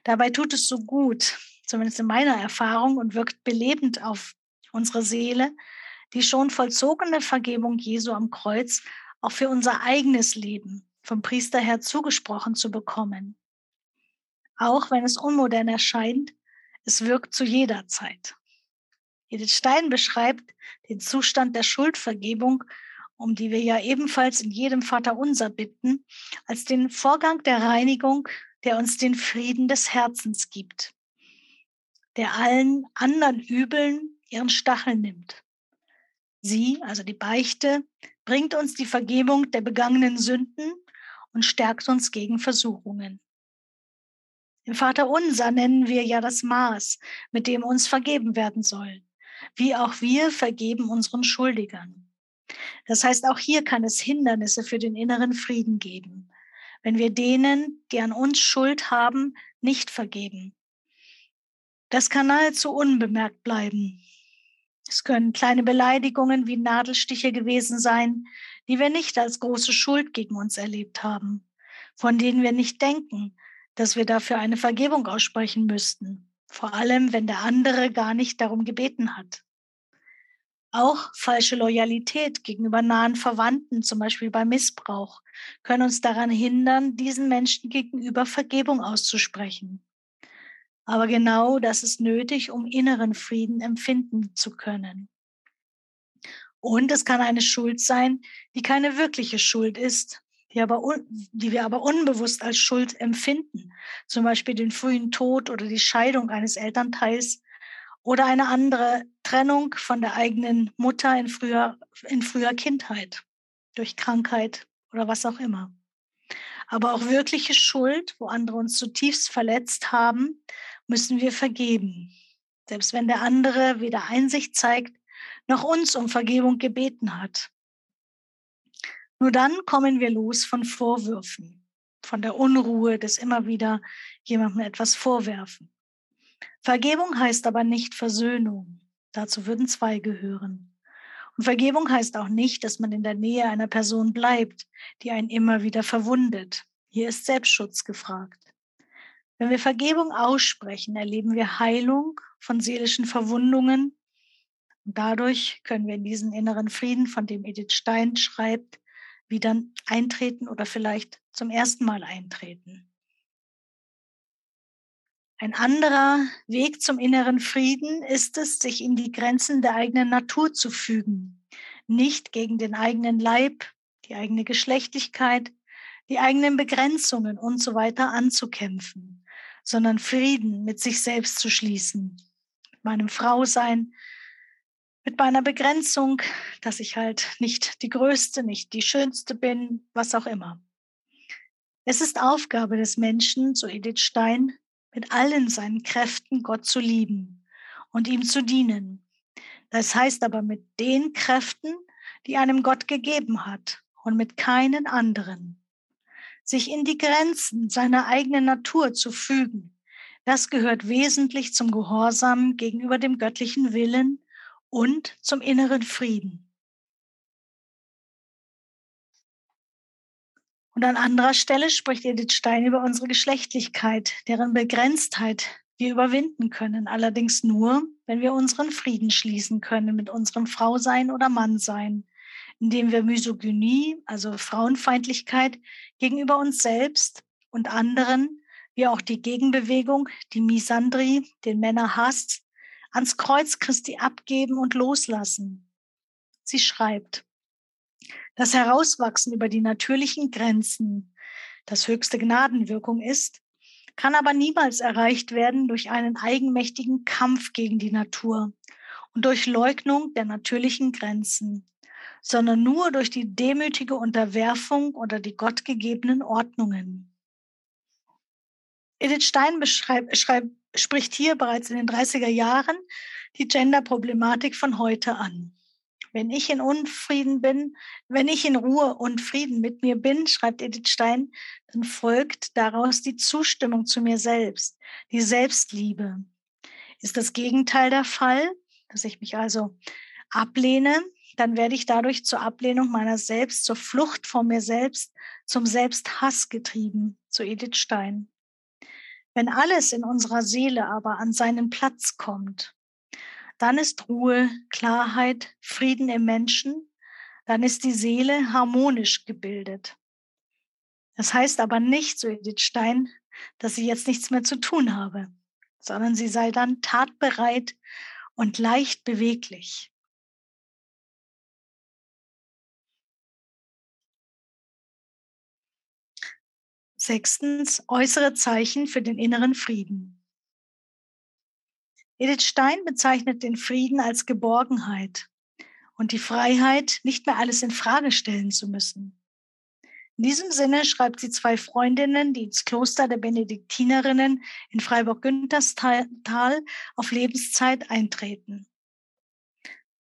Dabei tut es so gut, zumindest in meiner Erfahrung, und wirkt belebend auf unsere Seele, die schon vollzogene Vergebung Jesu am Kreuz auch für unser eigenes Leben vom Priester her zugesprochen zu bekommen. Auch wenn es unmodern erscheint, es wirkt zu jeder Zeit. Edith Stein beschreibt den Zustand der Schuldvergebung, um die wir ja ebenfalls in jedem Vater unser bitten, als den Vorgang der Reinigung, der uns den Frieden des Herzens gibt der allen anderen Übeln ihren Stachel nimmt. Sie, also die Beichte, bringt uns die Vergebung der begangenen Sünden und stärkt uns gegen Versuchungen. Im Vater Unser nennen wir ja das Maß, mit dem uns vergeben werden soll, wie auch wir vergeben unseren Schuldigern. Das heißt, auch hier kann es Hindernisse für den inneren Frieden geben, wenn wir denen, die an uns Schuld haben, nicht vergeben das kann nahezu unbemerkt bleiben. Es können kleine Beleidigungen wie Nadelstiche gewesen sein, die wir nicht als große Schuld gegen uns erlebt haben, von denen wir nicht denken, dass wir dafür eine Vergebung aussprechen müssten, vor allem wenn der andere gar nicht darum gebeten hat. Auch falsche Loyalität gegenüber nahen Verwandten, zum Beispiel bei Missbrauch, können uns daran hindern, diesen Menschen gegenüber Vergebung auszusprechen. Aber genau das ist nötig, um inneren Frieden empfinden zu können. Und es kann eine Schuld sein, die keine wirkliche Schuld ist, die, aber die wir aber unbewusst als Schuld empfinden. Zum Beispiel den frühen Tod oder die Scheidung eines Elternteils oder eine andere Trennung von der eigenen Mutter in früher, in früher Kindheit durch Krankheit oder was auch immer. Aber auch wirkliche Schuld, wo andere uns zutiefst verletzt haben müssen wir vergeben, selbst wenn der andere weder Einsicht zeigt, noch uns um Vergebung gebeten hat. Nur dann kommen wir los von Vorwürfen, von der Unruhe des immer wieder jemandem etwas vorwerfen. Vergebung heißt aber nicht Versöhnung. Dazu würden zwei gehören. Und Vergebung heißt auch nicht, dass man in der Nähe einer Person bleibt, die einen immer wieder verwundet. Hier ist Selbstschutz gefragt. Wenn wir Vergebung aussprechen, erleben wir Heilung von seelischen Verwundungen. Und dadurch können wir in diesen inneren Frieden, von dem Edith Stein schreibt, wieder eintreten oder vielleicht zum ersten Mal eintreten. Ein anderer Weg zum inneren Frieden ist es, sich in die Grenzen der eigenen Natur zu fügen, nicht gegen den eigenen Leib, die eigene Geschlechtlichkeit, die eigenen Begrenzungen und so weiter anzukämpfen, sondern Frieden mit sich selbst zu schließen, mit meinem Frausein, mit meiner Begrenzung, dass ich halt nicht die Größte, nicht die Schönste bin, was auch immer. Es ist Aufgabe des Menschen, so Edith Stein, mit allen seinen Kräften Gott zu lieben und ihm zu dienen. Das heißt aber mit den Kräften, die einem Gott gegeben hat und mit keinen anderen. sich in die Grenzen seiner eigenen Natur zu fügen, das gehört wesentlich zum Gehorsam gegenüber dem göttlichen Willen und zum inneren Frieden. Und an anderer Stelle spricht Edith Stein über unsere Geschlechtlichkeit, deren Begrenztheit wir überwinden können, allerdings nur, wenn wir unseren Frieden schließen können mit unserem Frausein oder Mannsein, indem wir Misogynie, also Frauenfeindlichkeit gegenüber uns selbst und anderen, wie auch die Gegenbewegung, die Misandrie, den Männerhass, ans Kreuz Christi abgeben und loslassen. Sie schreibt, das Herauswachsen über die natürlichen Grenzen, das höchste Gnadenwirkung ist, kann aber niemals erreicht werden durch einen eigenmächtigen Kampf gegen die Natur und durch Leugnung der natürlichen Grenzen, sondern nur durch die demütige Unterwerfung unter die gottgegebenen Ordnungen. Edith Stein spricht hier bereits in den 30er Jahren die Gender-Problematik von heute an. Wenn ich in Unfrieden bin, wenn ich in Ruhe und Frieden mit mir bin, schreibt Edith Stein, dann folgt daraus die Zustimmung zu mir selbst, die Selbstliebe. Ist das Gegenteil der Fall, dass ich mich also ablehne, dann werde ich dadurch zur Ablehnung meiner selbst, zur Flucht vor mir selbst, zum Selbsthass getrieben, so Edith Stein. Wenn alles in unserer Seele aber an seinen Platz kommt, dann ist Ruhe, Klarheit, Frieden im Menschen, dann ist die Seele harmonisch gebildet. Das heißt aber nicht, so Edith Stein, dass ich jetzt nichts mehr zu tun habe, sondern sie sei dann tatbereit und leicht beweglich. Sechstens, äußere Zeichen für den inneren Frieden. Edith Stein bezeichnet den Frieden als Geborgenheit und die Freiheit, nicht mehr alles in Frage stellen zu müssen. In diesem Sinne schreibt sie zwei Freundinnen, die ins Kloster der Benediktinerinnen in Freiburg-Günterstal auf Lebenszeit eintreten.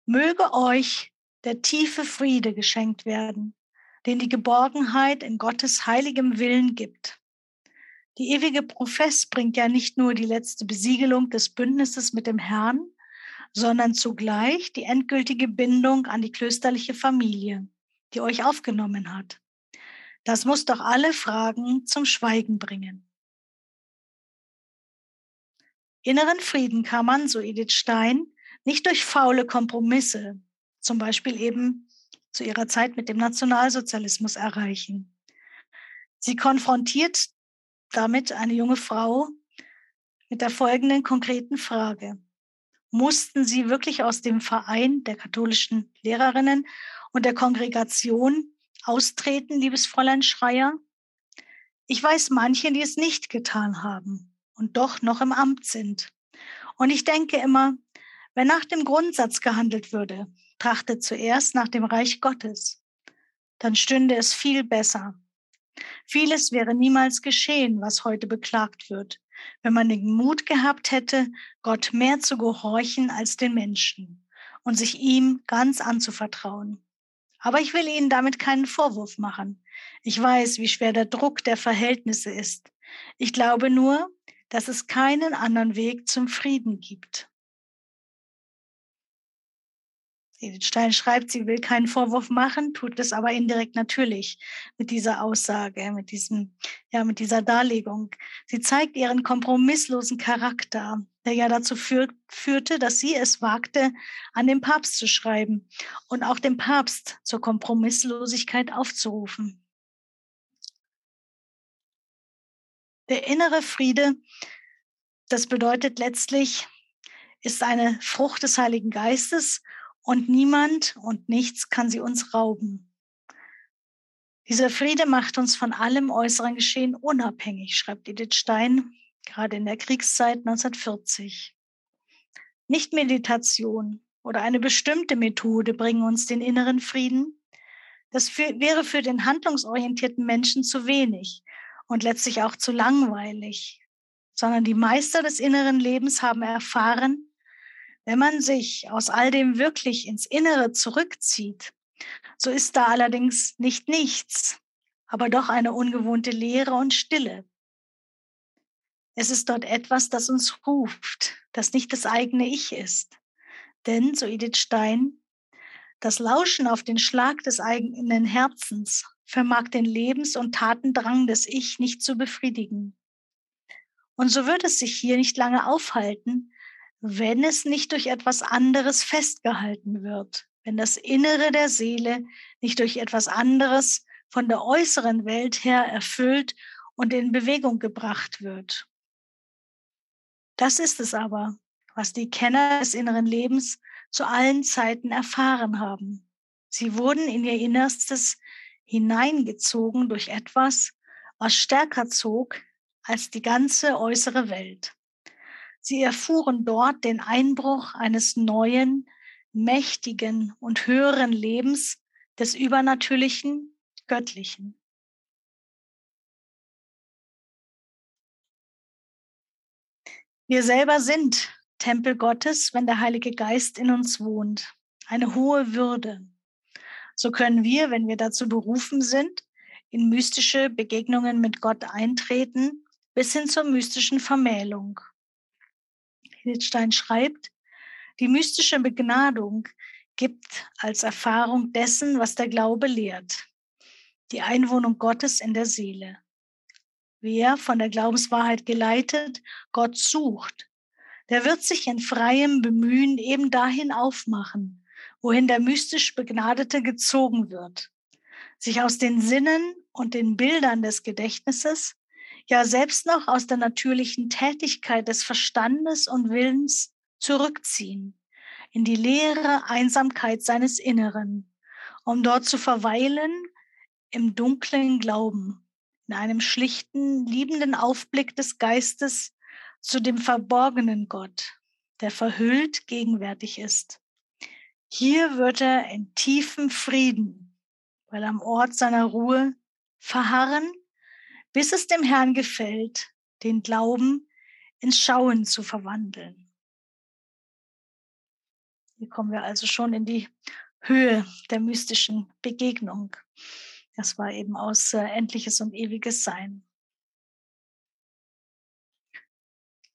Möge euch der tiefe Friede geschenkt werden, den die Geborgenheit in Gottes heiligem Willen gibt. Die ewige Profess bringt ja nicht nur die letzte Besiegelung des Bündnisses mit dem Herrn, sondern zugleich die endgültige Bindung an die klösterliche Familie, die euch aufgenommen hat. Das muss doch alle Fragen zum Schweigen bringen. Inneren Frieden kann man, so Edith Stein, nicht durch faule Kompromisse, zum Beispiel eben zu ihrer Zeit mit dem Nationalsozialismus erreichen. Sie konfrontiert damit eine junge Frau mit der folgenden konkreten Frage. Mussten Sie wirklich aus dem Verein der katholischen Lehrerinnen und der Kongregation austreten, liebes Fräulein Schreier? Ich weiß manche, die es nicht getan haben und doch noch im Amt sind. Und ich denke immer, wenn nach dem Grundsatz gehandelt würde, trachtet zuerst nach dem Reich Gottes, dann stünde es viel besser Vieles wäre niemals geschehen, was heute beklagt wird, wenn man den Mut gehabt hätte, Gott mehr zu gehorchen als den Menschen und sich ihm ganz anzuvertrauen. Aber ich will Ihnen damit keinen Vorwurf machen. Ich weiß, wie schwer der Druck der Verhältnisse ist. Ich glaube nur, dass es keinen anderen Weg zum Frieden gibt. Stein schreibt, sie will keinen Vorwurf machen, tut es aber indirekt natürlich mit dieser Aussage, mit diesem, ja, mit dieser Darlegung. Sie zeigt ihren kompromisslosen Charakter, der ja dazu führ führte, dass sie es wagte, an den Papst zu schreiben und auch den Papst zur Kompromisslosigkeit aufzurufen. Der innere Friede, das bedeutet letztlich, ist eine Frucht des Heiligen Geistes und niemand und nichts kann sie uns rauben. Dieser Friede macht uns von allem äußeren Geschehen unabhängig, schreibt Edith Stein, gerade in der Kriegszeit 1940. Nicht Meditation oder eine bestimmte Methode bringen uns den inneren Frieden. Das für, wäre für den handlungsorientierten Menschen zu wenig und letztlich auch zu langweilig, sondern die Meister des inneren Lebens haben erfahren, wenn man sich aus all dem wirklich ins Innere zurückzieht, so ist da allerdings nicht nichts, aber doch eine ungewohnte Leere und Stille. Es ist dort etwas, das uns ruft, das nicht das eigene Ich ist. Denn, so Edith Stein, das Lauschen auf den Schlag des eigenen Herzens vermag den Lebens- und Tatendrang des Ich nicht zu befriedigen. Und so wird es sich hier nicht lange aufhalten, wenn es nicht durch etwas anderes festgehalten wird, wenn das Innere der Seele nicht durch etwas anderes von der äußeren Welt her erfüllt und in Bewegung gebracht wird. Das ist es aber, was die Kenner des inneren Lebens zu allen Zeiten erfahren haben. Sie wurden in ihr Innerstes hineingezogen durch etwas, was stärker zog als die ganze äußere Welt. Sie erfuhren dort den Einbruch eines neuen, mächtigen und höheren Lebens des übernatürlichen, göttlichen. Wir selber sind Tempel Gottes, wenn der Heilige Geist in uns wohnt. Eine hohe Würde. So können wir, wenn wir dazu berufen sind, in mystische Begegnungen mit Gott eintreten, bis hin zur mystischen Vermählung. Hildstein schreibt, die mystische Begnadung gibt als Erfahrung dessen, was der Glaube lehrt, die Einwohnung Gottes in der Seele. Wer von der Glaubenswahrheit geleitet Gott sucht, der wird sich in freiem Bemühen eben dahin aufmachen, wohin der mystisch Begnadete gezogen wird, sich aus den Sinnen und den Bildern des Gedächtnisses, ja selbst noch aus der natürlichen Tätigkeit des Verstandes und Willens zurückziehen, in die leere Einsamkeit seines Inneren, um dort zu verweilen im dunklen Glauben, in einem schlichten, liebenden Aufblick des Geistes zu dem verborgenen Gott, der verhüllt gegenwärtig ist. Hier wird er in tiefem Frieden, weil am Ort seiner Ruhe verharren, bis es dem Herrn gefällt, den Glauben ins Schauen zu verwandeln. Hier kommen wir also schon in die Höhe der mystischen Begegnung. Das war eben aus äh, Endliches und Ewiges Sein.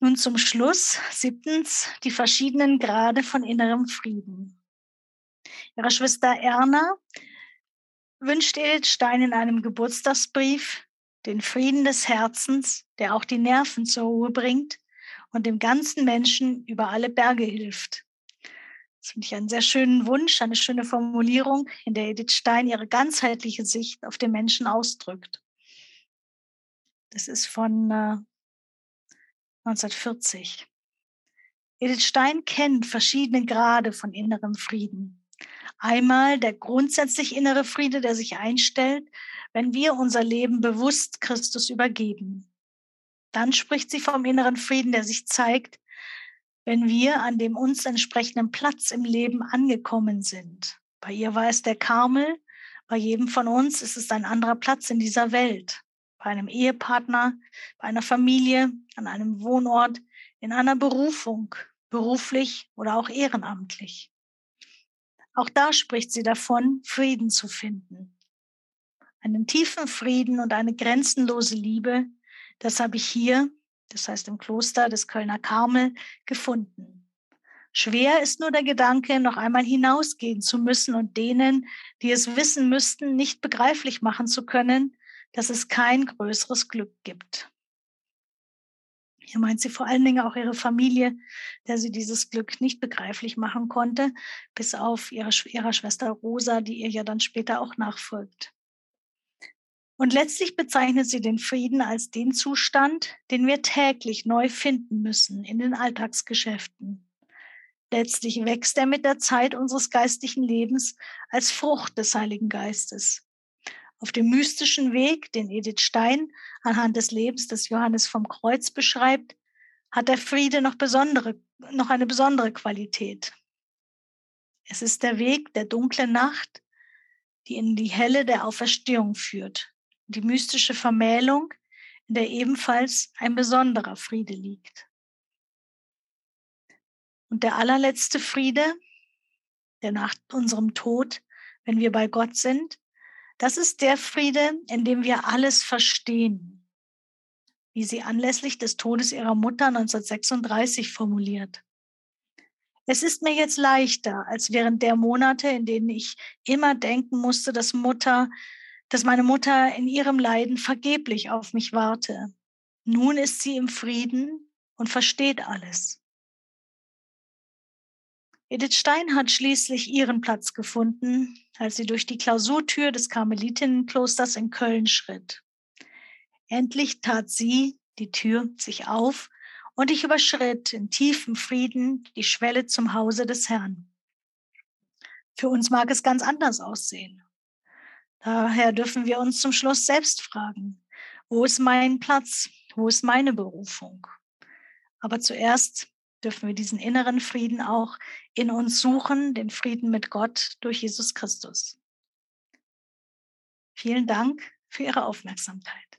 Nun zum Schluss, siebtens, die verschiedenen Grade von innerem Frieden. Ihre Schwester Erna wünscht Edith Stein in einem Geburtstagsbrief den Frieden des Herzens, der auch die Nerven zur Ruhe bringt und dem ganzen Menschen über alle Berge hilft. Das finde ich einen sehr schönen Wunsch, eine schöne Formulierung, in der Edith Stein ihre ganzheitliche Sicht auf den Menschen ausdrückt. Das ist von äh, 1940. Edith Stein kennt verschiedene Grade von innerem Frieden. Einmal der grundsätzlich innere Friede, der sich einstellt, wenn wir unser Leben bewusst Christus übergeben. Dann spricht sie vom inneren Frieden, der sich zeigt, wenn wir an dem uns entsprechenden Platz im Leben angekommen sind. Bei ihr war es der Karmel, bei jedem von uns ist es ein anderer Platz in dieser Welt. Bei einem Ehepartner, bei einer Familie, an einem Wohnort, in einer Berufung, beruflich oder auch ehrenamtlich. Auch da spricht sie davon, Frieden zu finden. Einen tiefen Frieden und eine grenzenlose Liebe, das habe ich hier das heißt im Kloster des Kölner Karmel, gefunden. Schwer ist nur der Gedanke, noch einmal hinausgehen zu müssen und denen, die es wissen müssten, nicht begreiflich machen zu können, dass es kein größeres Glück gibt. Hier meint sie vor allen Dingen auch ihre Familie, der sie dieses Glück nicht begreiflich machen konnte, bis auf ihre, ihrer Schwester Rosa, die ihr ja dann später auch nachfolgt. Und letztlich bezeichnet sie den Frieden als den Zustand, den wir täglich neu finden müssen in den Alltagsgeschäften. Letztlich wächst er mit der Zeit unseres geistlichen Lebens als Frucht des Heiligen Geistes. Auf dem mystischen Weg, den Edith Stein anhand des Lebens des Johannes vom Kreuz beschreibt, hat der Friede noch, besondere, noch eine besondere Qualität. Es ist der Weg der dunklen Nacht, die in die Helle der Auferstehung führt die mystische Vermählung, in der ebenfalls ein besonderer Friede liegt. Und der allerletzte Friede, der nach unserem Tod, wenn wir bei Gott sind, Das ist der Friede, in dem wir alles verstehen, wie sie anlässlich des Todes ihrer Mutter 1936 formuliert. Es ist mir jetzt leichter als während der Monate, in denen ich immer denken musste, dass Mutter, dass meine Mutter in ihrem Leiden vergeblich auf mich warte. Nun ist sie im Frieden und versteht alles. Edith Stein hat schließlich ihren Platz gefunden, als sie durch die Klausurtür des Karmelitinnenklosters in Köln schritt. Endlich tat sie, die Tür, sich auf und ich überschritt in tiefem Frieden die Schwelle zum Hause des Herrn. Für uns mag es ganz anders aussehen. Daher dürfen wir uns zum Schluss selbst fragen, wo ist mein Platz, wo ist meine Berufung? Aber zuerst dürfen wir diesen inneren Frieden auch in uns suchen, den Frieden mit Gott durch Jesus Christus. Vielen Dank für Ihre Aufmerksamkeit.